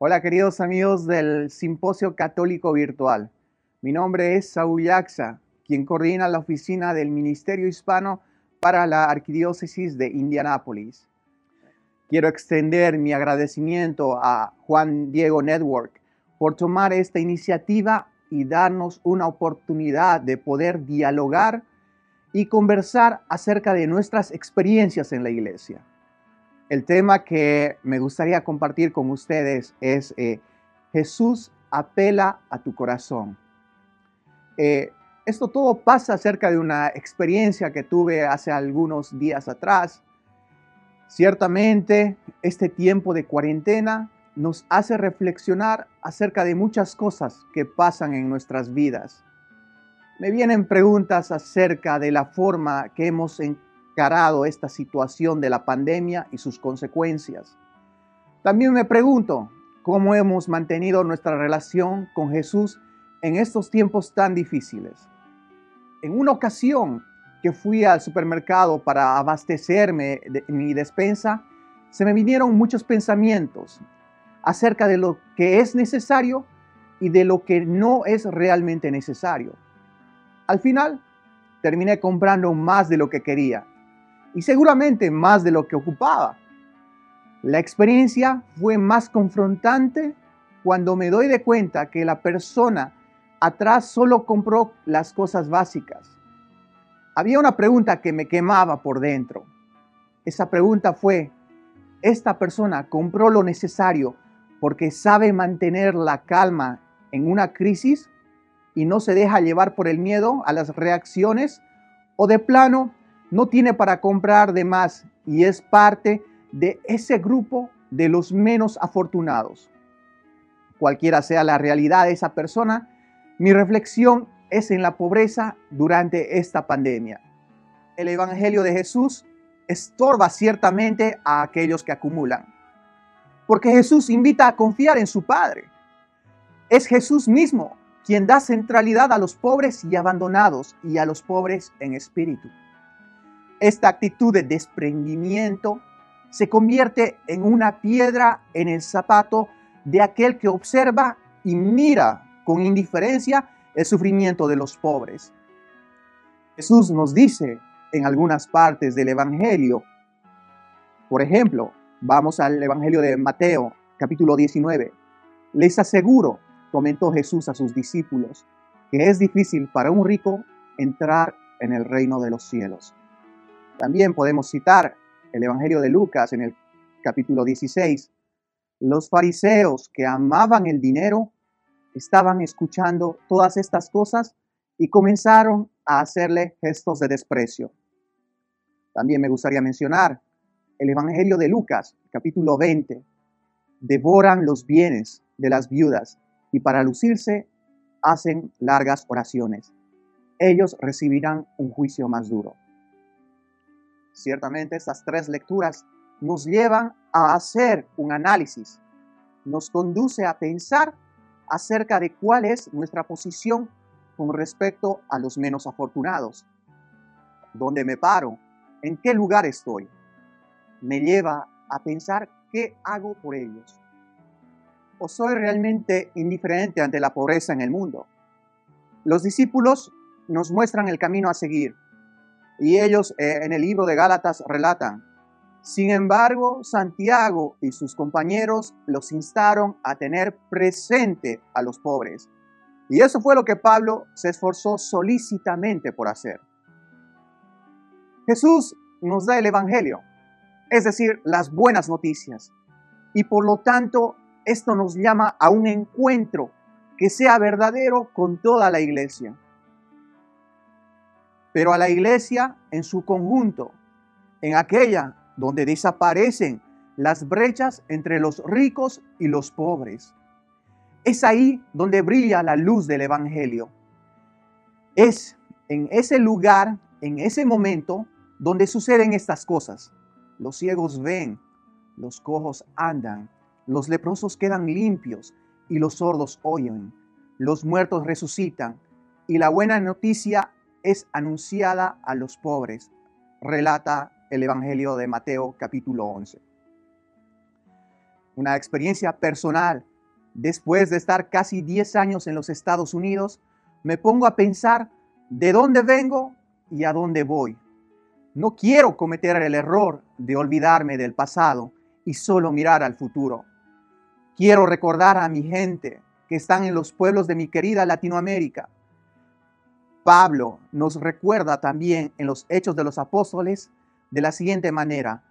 Hola queridos amigos del Simposio Católico Virtual. Mi nombre es Saúl Yaxa, quien coordina la oficina del Ministerio Hispano para la Arquidiócesis de Indianápolis. Quiero extender mi agradecimiento a Juan Diego Network por tomar esta iniciativa y darnos una oportunidad de poder dialogar y conversar acerca de nuestras experiencias en la iglesia. El tema que me gustaría compartir con ustedes es eh, Jesús apela a tu corazón. Eh, esto todo pasa acerca de una experiencia que tuve hace algunos días atrás. Ciertamente, este tiempo de cuarentena nos hace reflexionar acerca de muchas cosas que pasan en nuestras vidas. Me vienen preguntas acerca de la forma que hemos esta situación de la pandemia y sus consecuencias. También me pregunto cómo hemos mantenido nuestra relación con Jesús en estos tiempos tan difíciles. En una ocasión que fui al supermercado para abastecerme de mi despensa, se me vinieron muchos pensamientos acerca de lo que es necesario y de lo que no es realmente necesario. Al final, terminé comprando más de lo que quería y seguramente más de lo que ocupaba. La experiencia fue más confrontante cuando me doy de cuenta que la persona atrás solo compró las cosas básicas. Había una pregunta que me quemaba por dentro. Esa pregunta fue, ¿esta persona compró lo necesario porque sabe mantener la calma en una crisis y no se deja llevar por el miedo a las reacciones? ¿O de plano no tiene para comprar de más y es parte de ese grupo de los menos afortunados. Cualquiera sea la realidad de esa persona, mi reflexión es en la pobreza durante esta pandemia. El Evangelio de Jesús estorba ciertamente a aquellos que acumulan, porque Jesús invita a confiar en su Padre. Es Jesús mismo quien da centralidad a los pobres y abandonados y a los pobres en espíritu. Esta actitud de desprendimiento se convierte en una piedra en el zapato de aquel que observa y mira con indiferencia el sufrimiento de los pobres. Jesús nos dice en algunas partes del Evangelio, por ejemplo, vamos al Evangelio de Mateo, capítulo 19, les aseguro, comentó Jesús a sus discípulos, que es difícil para un rico entrar en el reino de los cielos. También podemos citar el Evangelio de Lucas en el capítulo 16. Los fariseos que amaban el dinero estaban escuchando todas estas cosas y comenzaron a hacerle gestos de desprecio. También me gustaría mencionar el Evangelio de Lucas, capítulo 20. Devoran los bienes de las viudas y para lucirse hacen largas oraciones. Ellos recibirán un juicio más duro. Ciertamente estas tres lecturas nos llevan a hacer un análisis, nos conduce a pensar acerca de cuál es nuestra posición con respecto a los menos afortunados. ¿Dónde me paro? ¿En qué lugar estoy? Me lleva a pensar qué hago por ellos. ¿O soy realmente indiferente ante la pobreza en el mundo? Los discípulos nos muestran el camino a seguir y ellos eh, en el libro de Gálatas relatan, sin embargo, Santiago y sus compañeros los instaron a tener presente a los pobres. Y eso fue lo que Pablo se esforzó solícitamente por hacer. Jesús nos da el Evangelio, es decir, las buenas noticias. Y por lo tanto, esto nos llama a un encuentro que sea verdadero con toda la iglesia pero a la iglesia en su conjunto, en aquella donde desaparecen las brechas entre los ricos y los pobres. Es ahí donde brilla la luz del Evangelio. Es en ese lugar, en ese momento, donde suceden estas cosas. Los ciegos ven, los cojos andan, los leprosos quedan limpios y los sordos oyen, los muertos resucitan y la buena noticia es anunciada a los pobres, relata el Evangelio de Mateo capítulo 11. una experiencia personal. Después de estar casi 10 años en los Estados Unidos, me pongo a pensar de dónde vengo y a dónde voy. No quiero cometer el error de olvidarme del pasado y solo mirar al futuro. Quiero recordar a mi gente que están en los pueblos de mi querida Latinoamérica. Pablo nos recuerda también en los Hechos de los Apóstoles de la siguiente manera.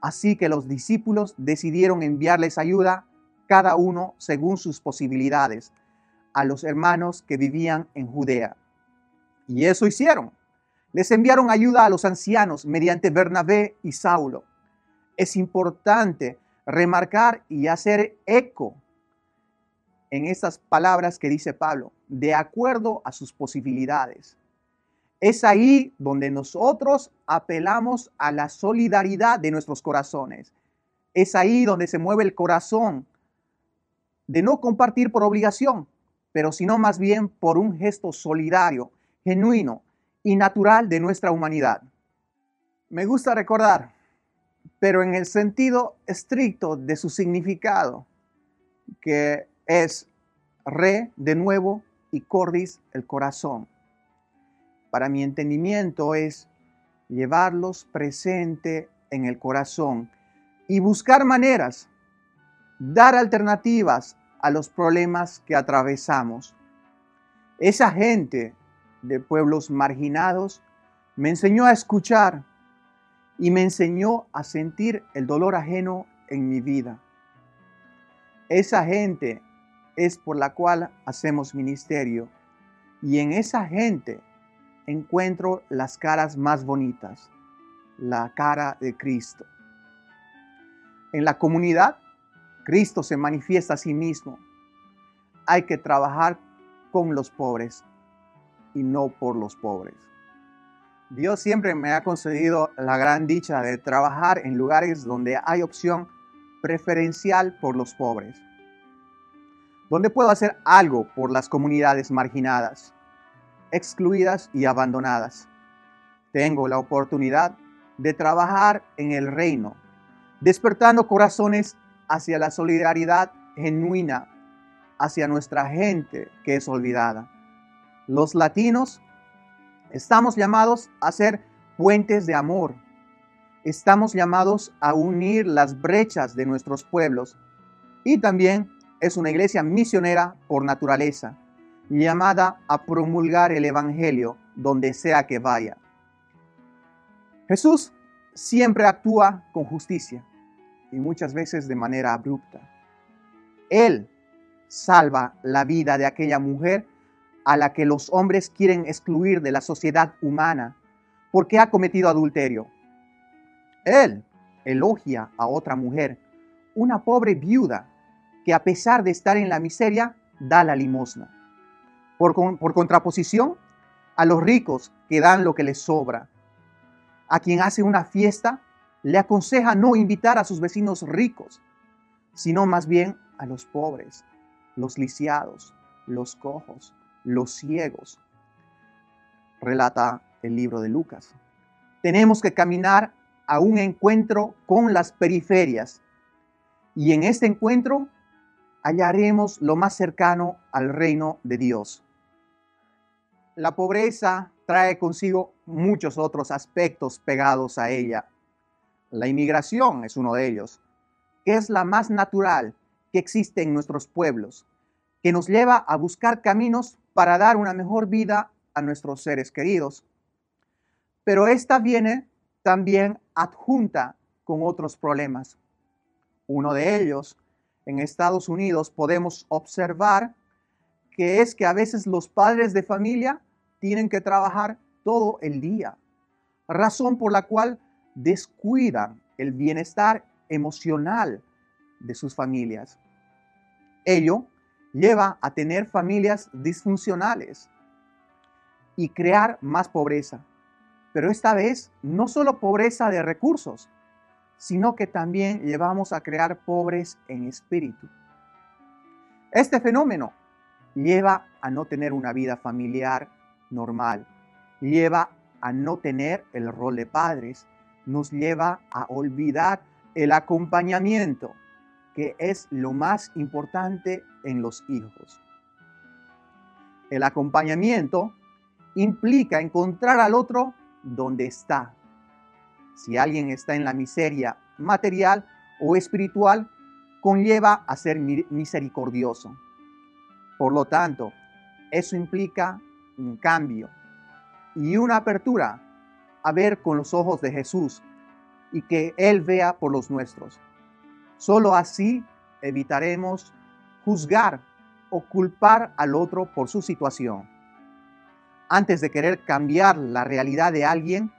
Así que los discípulos decidieron enviarles ayuda, cada uno según sus posibilidades, a los hermanos que vivían en Judea. Y eso hicieron. Les enviaron ayuda a los ancianos mediante Bernabé y Saulo. Es importante remarcar y hacer eco en estas palabras que dice Pablo, de acuerdo a sus posibilidades. Es ahí donde nosotros apelamos a la solidaridad de nuestros corazones. Es ahí donde se mueve el corazón de no compartir por obligación, pero sino más bien por un gesto solidario, genuino y natural de nuestra humanidad. Me gusta recordar, pero en el sentido estricto de su significado, que es re de nuevo y cordis el corazón. Para mi entendimiento es llevarlos presente en el corazón y buscar maneras, dar alternativas a los problemas que atravesamos. Esa gente de pueblos marginados me enseñó a escuchar y me enseñó a sentir el dolor ajeno en mi vida. Esa gente es por la cual hacemos ministerio y en esa gente encuentro las caras más bonitas, la cara de Cristo. En la comunidad, Cristo se manifiesta a sí mismo. Hay que trabajar con los pobres y no por los pobres. Dios siempre me ha concedido la gran dicha de trabajar en lugares donde hay opción preferencial por los pobres, donde puedo hacer algo por las comunidades marginadas, excluidas y abandonadas. Tengo la oportunidad de trabajar en el reino, despertando corazones hacia la solidaridad genuina hacia nuestra gente que es olvidada. Los latinos estamos llamados a ser puentes de amor. Estamos llamados a unir las brechas de nuestros pueblos. Y también es una iglesia misionera por naturaleza llamada a promulgar el Evangelio donde sea que vaya. Jesús siempre actúa con justicia y muchas veces de manera abrupta. Él salva la vida de aquella mujer a la que los hombres quieren excluir de la sociedad humana porque ha cometido adulterio. Él elogia a otra mujer, una pobre viuda que a pesar de estar en la miseria, da la limosna. Por, contraposición a los ricos que dan lo que les sobra. A quien hace una fiesta, le aconseja no invitar a sus vecinos ricos, sino más bien a los pobres, los lisiados, los cojos, los ciegos. Relata el libro de Lucas. Tenemos que caminar a un encuentro con las periferias y en este encuentro hallaremos lo más cercano al reino de Dios la pobreza trae consigo muchos otros aspectos pegados a ella. La inmigración es uno de ellos, que es la más natural que existe en nuestros pueblos, que nos lleva a buscar caminos para dar una mejor vida a nuestros seres queridos. Pero esta viene también adjunta con otros problemas. Uno de ellos, en Estados Unidos podemos observar que es que a veces los padres de familia tienen que trabajar todo el día, razón por la cual descuidan el bienestar emocional de sus familias. Ello lleva a tener familias disfuncionales y crear más pobreza. Pero esta vez no solo pobreza de recursos, sino que también llevamos a crear pobres en espíritu. Este fenómeno lleva a no tener una vida familiar normal, lleva a no tener el rol de padres, nos lleva a olvidar el acompañamiento que es lo más importante en los hijos. El acompañamiento implica encontrar al otro donde está. Si alguien está en la miseria material o espiritual, conlleva a ser misericordioso. Por lo tanto, eso implica un cambio y una apertura a ver con los ojos de Jesús y que Él vea por los nuestros. Solo así evitaremos juzgar o culpar al otro por su situación. Antes de querer cambiar la realidad de alguien,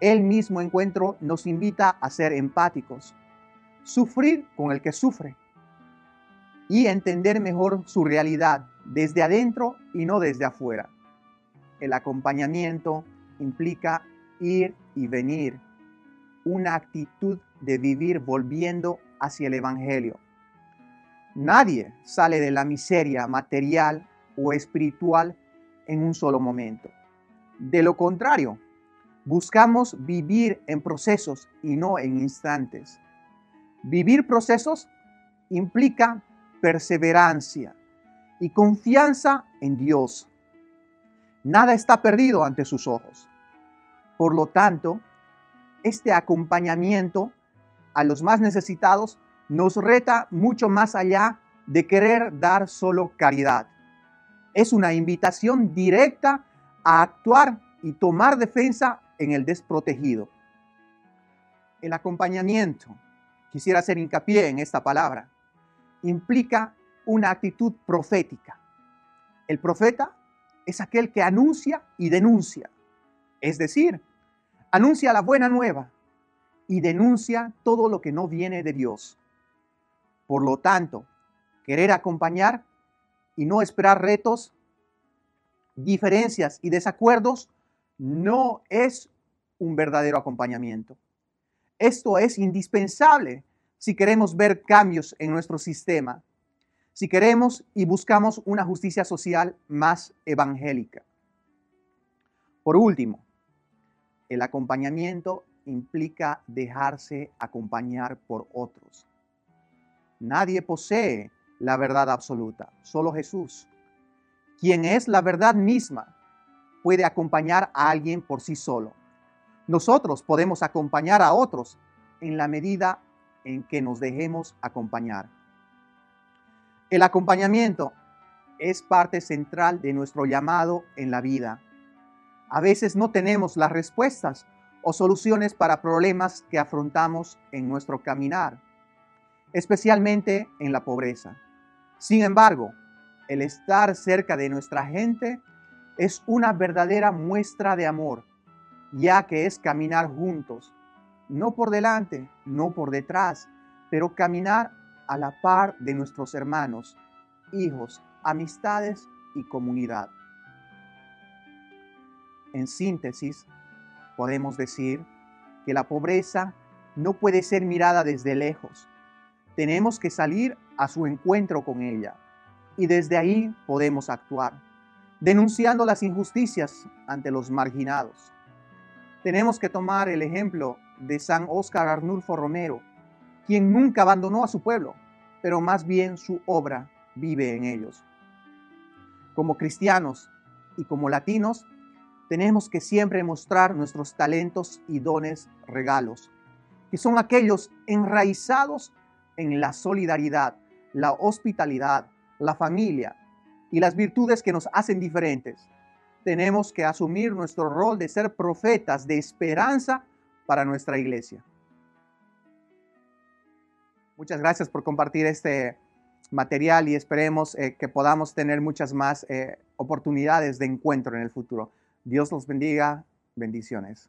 el mismo encuentro nos invita a ser empáticos, sufrir con el que sufre y entender mejor su realidad desde adentro y no desde afuera. El acompañamiento implica ir y venir, una actitud de vivir volviendo hacia el Evangelio. Nadie sale de la miseria material o espiritual en un solo momento. De lo contrario, buscamos vivir en procesos y no en instantes. Vivir procesos implica perseverancia y confianza en Dios. Nada está perdido ante sus ojos. Por lo tanto, este acompañamiento a los más necesitados nos reta mucho más allá de querer dar solo caridad. Es una invitación directa a actuar y tomar defensa en el desprotegido. El acompañamiento, quisiera hacer hincapié en esta palabra, implica una actitud profética. El profeta es aquel que anuncia y denuncia, es decir, anuncia la buena nueva y denuncia todo lo que no viene de Dios. Por lo tanto, querer acompañar y no esperar retos, diferencias y desacuerdos no es un verdadero acompañamiento. Esto es indispensable si queremos ver cambios en nuestro sistema, si queremos y buscamos una justicia social más evangélica. Por último, el acompañamiento implica dejarse acompañar por otros. Nadie posee la verdad absoluta, solo Jesús. Quien es la verdad misma puede acompañar a alguien por sí solo. Nosotros podemos acompañar a otros en la medida en que nos dejemos acompañar. El acompañamiento es parte central de nuestro llamado en la vida. A veces no tenemos las respuestas o soluciones para problemas que afrontamos en nuestro caminar, especialmente en la pobreza. Sin embargo, el estar cerca de nuestra gente es una verdadera muestra de amor, ya que es caminar juntos, no por delante, no por detrás, pero caminar a la par de nuestros hermanos, hijos, amistades y comunidad. En síntesis, podemos decir que la pobreza no puede ser mirada desde lejos. Tenemos que salir a su encuentro con ella y desde ahí podemos actuar, denunciando las injusticias ante los marginados. Tenemos que tomar el ejemplo de San Óscar Arnulfo Romero, quien nunca abandonó a su pueblo, pero más bien su obra vive en ellos. Como cristianos y como latinos, tenemos que siempre mostrar nuestros talentos y dones regalos, que son aquellos enraizados en la solidaridad, la hospitalidad, la familia y las virtudes que nos hacen diferentes. Tenemos que asumir nuestro rol de ser profetas de esperanza para nuestra iglesia. Muchas gracias por compartir este material y esperemos eh, que podamos tener muchas más eh, oportunidades de encuentro en el futuro. Dios los bendiga. Bendiciones.